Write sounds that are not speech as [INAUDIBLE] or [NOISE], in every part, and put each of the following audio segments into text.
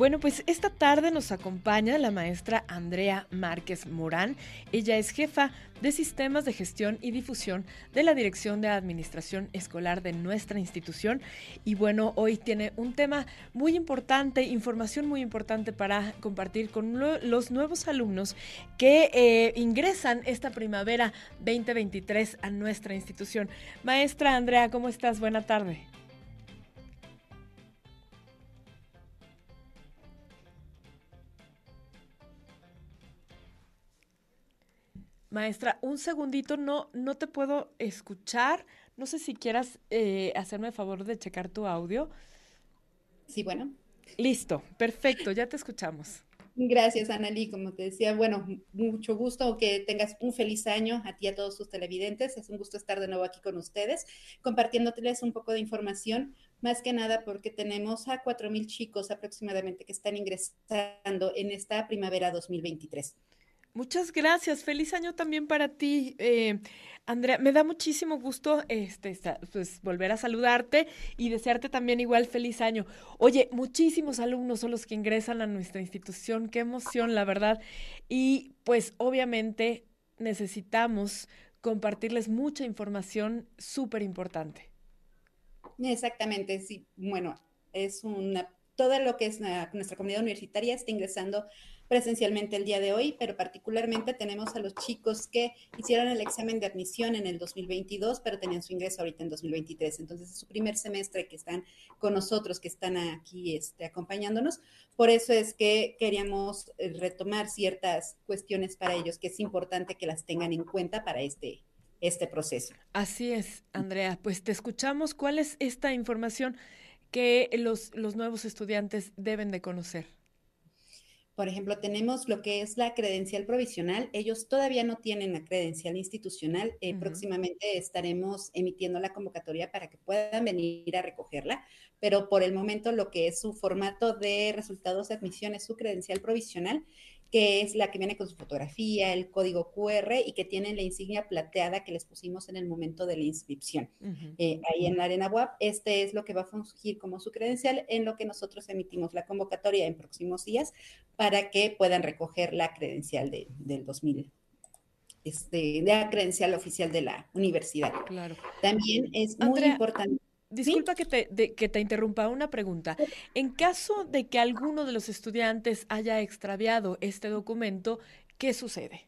Bueno, pues esta tarde nos acompaña la maestra Andrea Márquez Morán. Ella es jefa de Sistemas de Gestión y Difusión de la Dirección de Administración Escolar de nuestra institución. Y bueno, hoy tiene un tema muy importante, información muy importante para compartir con los nuevos alumnos que eh, ingresan esta primavera 2023 a nuestra institución. Maestra Andrea, ¿cómo estás? Buena tarde. Maestra, un segundito, no, no te puedo escuchar. No sé si quieras eh, hacerme el favor de checar tu audio. Sí, bueno. Listo, perfecto, ya te escuchamos. Gracias, Analí. Como te decía, bueno, mucho gusto que tengas un feliz año a ti y a todos tus televidentes. Es un gusto estar de nuevo aquí con ustedes, compartiéndoles un poco de información, más que nada porque tenemos a 4.000 chicos aproximadamente que están ingresando en esta primavera 2023. Muchas gracias. Feliz año también para ti, eh, Andrea. Me da muchísimo gusto este, pues, volver a saludarte y desearte también igual feliz año. Oye, muchísimos alumnos son los que ingresan a nuestra institución. Qué emoción, la verdad. Y pues obviamente necesitamos compartirles mucha información súper importante. Exactamente, sí. Bueno, es una, todo lo que es nuestra comunidad universitaria está ingresando presencialmente el día de hoy, pero particularmente tenemos a los chicos que hicieron el examen de admisión en el 2022, pero tenían su ingreso ahorita en 2023. Entonces es su primer semestre que están con nosotros, que están aquí este, acompañándonos. Por eso es que queríamos eh, retomar ciertas cuestiones para ellos, que es importante que las tengan en cuenta para este, este proceso. Así es, Andrea. Pues te escuchamos. ¿Cuál es esta información que los, los nuevos estudiantes deben de conocer? Por ejemplo, tenemos lo que es la credencial provisional. Ellos todavía no tienen la credencial institucional. Eh, próximamente estaremos emitiendo la convocatoria para que puedan venir a recogerla, pero por el momento lo que es su formato de resultados de admisión es su credencial provisional que es la que viene con su fotografía, el código QR y que tiene la insignia plateada que les pusimos en el momento de la inscripción. Eh, ahí en la Arena WAP, este es lo que va a fungir como su credencial en lo que nosotros emitimos la convocatoria en próximos días para que puedan recoger la credencial del 2000 este, de la credencial oficial de la universidad. Claro. También es muy importante. Disculpa que, te, que te interrumpa una pregunta. En caso de que alguno de los estudiantes haya extraviado este documento, ¿qué sucede?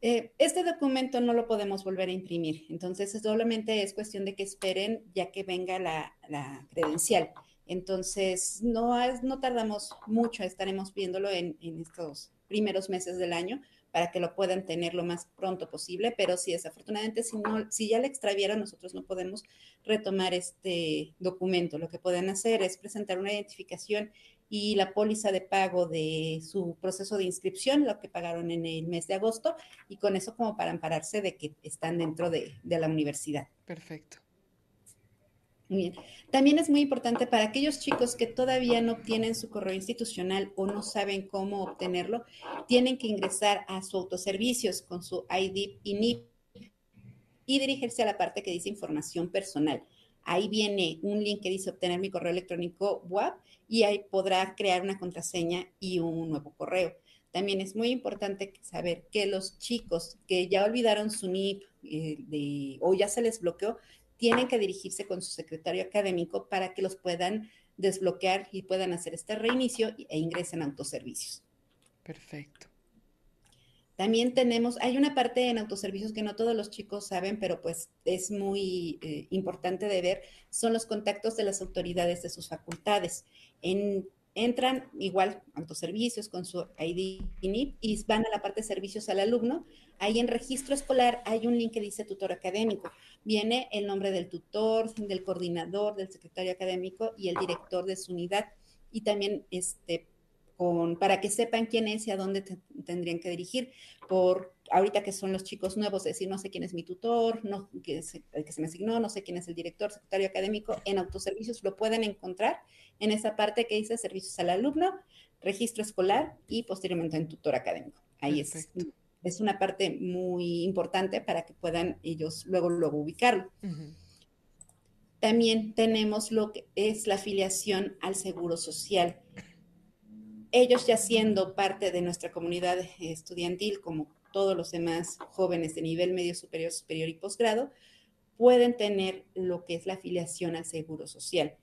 Eh, este documento no lo podemos volver a imprimir, entonces solamente es cuestión de que esperen ya que venga la, credencial. Entonces, no, no tardamos mucho, estaremos viéndolo en, en estos primeros meses del año para que lo puedan tener lo más pronto posible, pero si desafortunadamente si, no, si ya le extravieron, nosotros no podemos retomar este documento. Lo que pueden hacer es presentar una identificación y la póliza de pago de su proceso de inscripción, lo que pagaron en el mes de agosto, y con eso como para ampararse de que están dentro de, de la universidad. Perfecto. Bien. También es muy importante para aquellos chicos que todavía no obtienen su correo institucional o no saben cómo obtenerlo, tienen que ingresar a su autoservicios con su ID y NIP y dirigirse a la parte que dice información personal. Ahí viene un link que dice obtener mi correo electrónico WAP y ahí podrá crear una contraseña y un nuevo correo. También es muy importante saber que los chicos que ya olvidaron su NIP eh, o ya se les bloqueó, tienen que dirigirse con su secretario académico para que los puedan desbloquear y puedan hacer este reinicio e ingresen a autoservicios. Perfecto. También tenemos, hay una parte en autoservicios que no todos los chicos saben, pero pues es muy eh, importante de ver, son los contactos de las autoridades de sus facultades. En entran igual autoservicios con su ID y van a la parte de servicios al alumno. Ahí en registro escolar hay un link que dice tutor académico. Viene el nombre del tutor, del coordinador, del secretario académico y el director de su unidad. Y también este, para que sepan quién es y a dónde tendrían que dirigir. Por ahorita que son los chicos nuevos, decir, no sé quién es mi tutor, no, que el que se me asignó, no sé quién es el director, secretario académico, en autoservicios lo pueden encontrar en esa parte que dice servicios al alumno, registro escolar y posteriormente en tutor académico. Ahí es, es una parte muy importante para que puedan ellos luego, luego ubicarlo. también tenemos lo que es la afiliación al Seguro Social. Ellos ya siendo parte de nuestra comunidad estudiantil, como todos los demás jóvenes de nivel medio superior, superior y posgrado, pueden tener lo que es la afiliación al Seguro Social.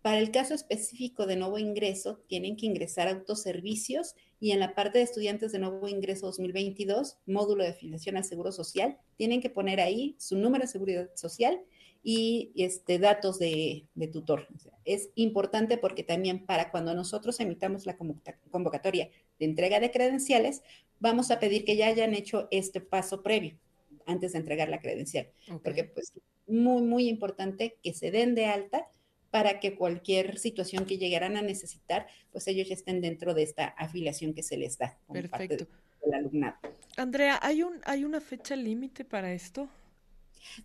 Para el caso específico de nuevo ingreso, tienen que ingresar a autoservicios y en la parte de estudiantes de nuevo ingreso 2022, módulo de afiliación al Seguro Social, tienen que poner ahí su número de seguridad social y este, datos de, tutor. es importante porque también para cuando nosotros emitamos la convocatoria de entrega de credenciales, vamos a pedir que ya hayan hecho este paso previo antes de entregar la credencial. Porque pues muy, muy importante que se den de alta para que cualquier situación que llegaran a necesitar, pues ellos ya estén dentro de esta afiliación que se les da. Perfecto. del alumnado. Andrea, ¿hay, un, ¿hay una fecha límite para esto?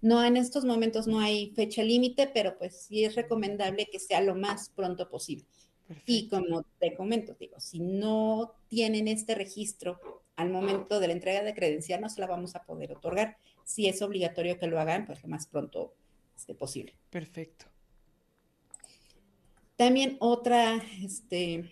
No, en estos momentos no hay fecha límite, pero pues sí es recomendable que sea lo más pronto posible. Y como te comento, digo, si no tienen este registro al momento de la entrega de credencial, no se la vamos a poder otorgar. Si es obligatorio que lo hagan, pues lo más pronto esté posible. Perfecto. También otra, este,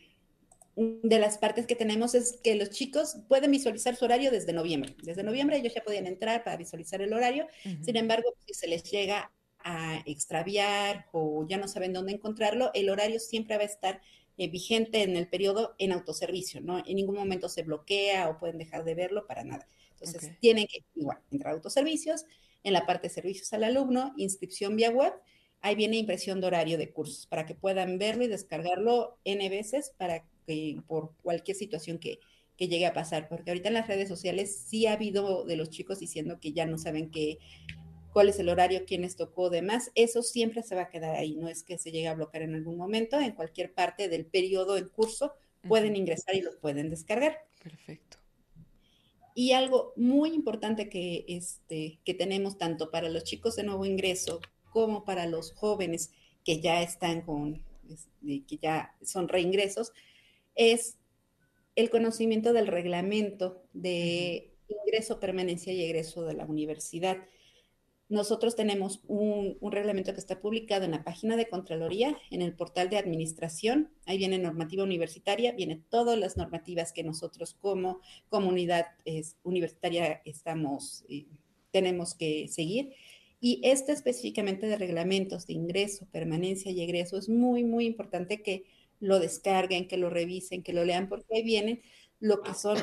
de las partes que tenemos es que los chicos pueden visualizar su horario desde noviembre. Desde noviembre ellos ya podían entrar para visualizar el horario. Sin embargo, si se les llega a extraviar o ya no saben dónde encontrarlo, el horario siempre va a estar eh, vigente en el periodo en autoservicio, ¿no? En ningún momento se bloquea o pueden dejar de verlo para nada. Entonces, tienen que igual entrar a autoservicios, en la parte de servicios al alumno, inscripción vía web ahí viene impresión de horario de cursos para que puedan verlo y descargarlo N veces para que por cualquier situación que, llegue a pasar, porque ahorita en las redes sociales sí ha habido de los chicos diciendo que ya no saben qué, cuál es el horario, quiénes tocó, demás, eso siempre se va a quedar ahí, no es que se llegue a bloquear en algún momento, en cualquier parte del periodo en curso pueden ingresar y lo pueden descargar. Perfecto. Y algo muy importante que, este, que tenemos tanto para los chicos de nuevo ingreso como para los jóvenes que ya están con, que ya son reingresos, es el conocimiento del reglamento de ingreso, permanencia y egreso de la universidad. Nosotros tenemos un, reglamento que está publicado en la página de Contraloría, en el portal de administración. Ahí viene normativa universitaria, viene todas las normativas que nosotros como comunidad universitaria estamos, eh, tenemos que seguir. Y este específicamente de reglamentos de ingreso, permanencia y egreso es muy, muy importante que lo descarguen, que lo revisen, que lo lean, porque ahí vienen lo que son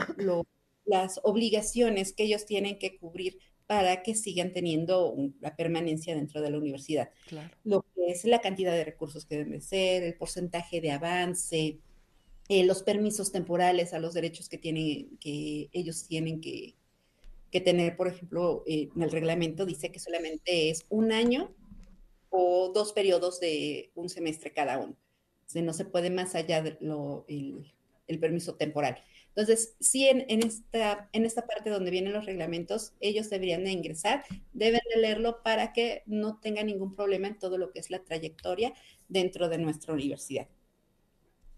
las obligaciones que ellos tienen que cubrir para que sigan teniendo la permanencia dentro de la universidad. Lo que es la cantidad de recursos que deben ser, el porcentaje de avance, eh, los permisos temporales a los derechos que tienen, que ellos tienen que, que tener, por ejemplo, eh, en el reglamento dice que solamente es un año o dos periodos de un semestre cada uno. O no se puede más allá del el, permiso temporal. Entonces, sí, en, esta, en esta parte donde vienen los reglamentos, ellos deberían de ingresar, deben de leerlo para que no tengan ningún problema en todo lo que es la trayectoria dentro de nuestra universidad.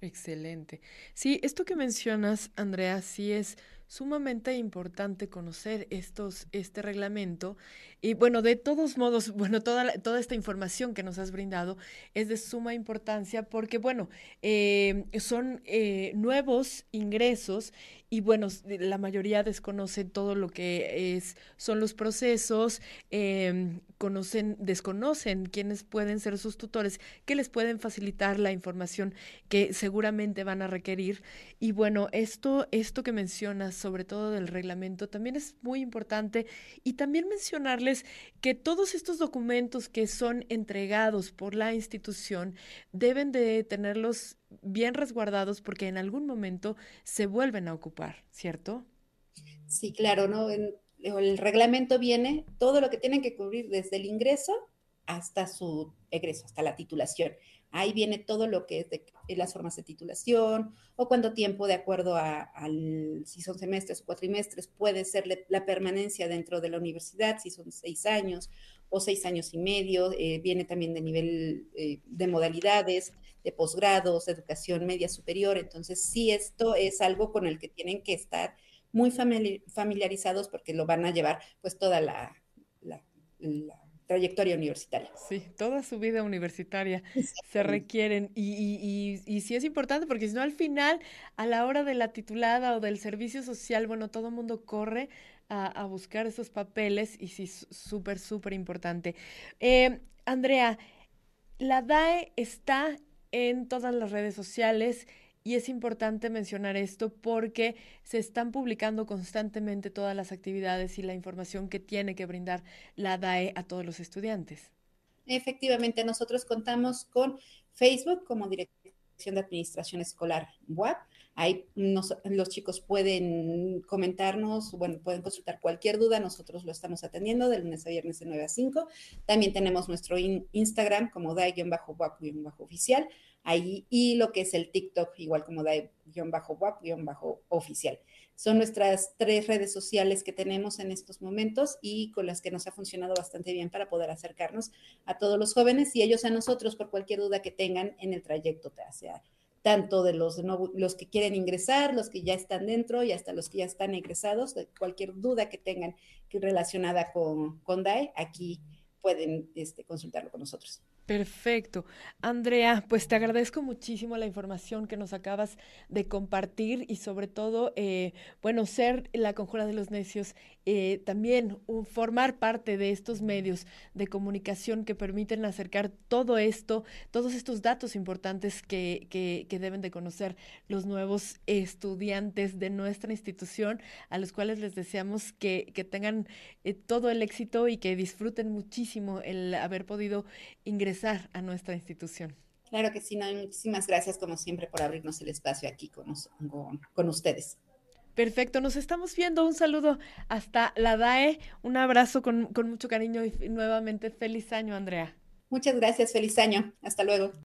Excelente. Sí, esto que mencionas, Andrea, sí es sumamente importante conocer estos, este reglamento. Y bueno, de todos modos, [LAUGHS] bueno, toda, toda esta información que nos has brindado es de suma importancia porque, bueno, eh, son eh, nuevos ingresos y bueno, la mayoría desconoce todo lo que es, son los procesos, em, conocen, desconocen quiénes pueden ser sus tutores, que les pueden facilitar la información que seguramente van a requerir. Y bueno, esto, esto que mencionas, sobre todo del reglamento, también es muy importante. Y también mencionarles que todos estos documentos que son entregados por la institución deben de tenerlos bien resguardados porque en algún momento se vuelven a ocupar, ¿cierto? Sí, claro, ¿no? el reglamento viene todo lo que tienen que cubrir desde el ingreso hasta su egreso, hasta la titulación. Ahí viene todo lo que es de, las formas de titulación o cuánto tiempo, de acuerdo a, si son semestres o cuatrimestres, puede ser la permanencia dentro de la universidad, si son seis años o seis años y medio. Eh, viene también de nivel eh, de modalidades, de posgrados, educación media superior. Entonces, sí, esto es algo con el que tienen que estar muy familiarizados porque lo van a llevar pues toda la trayectoria universitaria. Sí, toda su vida universitaria se requieren y, y, y, y, sí es importante porque si no al final, a la hora de la titulada o del servicio social, bueno, todo el mundo corre a, a, buscar esos papeles y sí, súper, súper importante. Eh, Andrea, la DAE está en todas las redes sociales y es importante mencionar esto porque se están publicando constantemente todas las actividades y la información que tiene que brindar la DAE a todos los estudiantes. Efectivamente, nosotros contamos con Facebook como Dirección de Administración Escolar WAP. Ahí los chicos pueden comentarnos, bueno, pueden consultar cualquier duda, nosotros lo estamos atendiendo de lunes a viernes de 9 a 5. También tenemos nuestro in, Instagram como DAE-WAP-oficial ahí y lo que es el TikTok, igual como da-wap-oficial. Son nuestras tres redes sociales que tenemos en estos momentos y con las que nos ha funcionado bastante bien para poder acercarnos a todos los jóvenes y ellos a nosotros por cualquier duda que tengan en el trayecto, tanto de los, los que quieren ingresar, los que ya están dentro y hasta los que ya están egresados, de cualquier duda que tengan relacionada con, con DAE, aquí pueden este, consultarlo con nosotros. Perfecto. Andrea, pues te agradezco muchísimo la información que nos acabas de compartir y sobre todo, eh, bueno, ser la conjura de los necios, eh, también formar parte de estos medios de comunicación que permiten acercar todo esto, todos estos datos importantes que, que, que deben de conocer los nuevos estudiantes de nuestra institución, a los cuales les deseamos que, que tengan eh, todo el éxito y que disfruten muchísimo el haber podido ingresar a nuestra institución. Claro que sí, no, muchísimas gracias como siempre por abrirnos el espacio aquí con, con, con ustedes. Perfecto, nos estamos viendo. Un saludo hasta la DAE, un abrazo con, con mucho cariño y nuevamente feliz año, Andrea. Muchas gracias, feliz año. Hasta luego.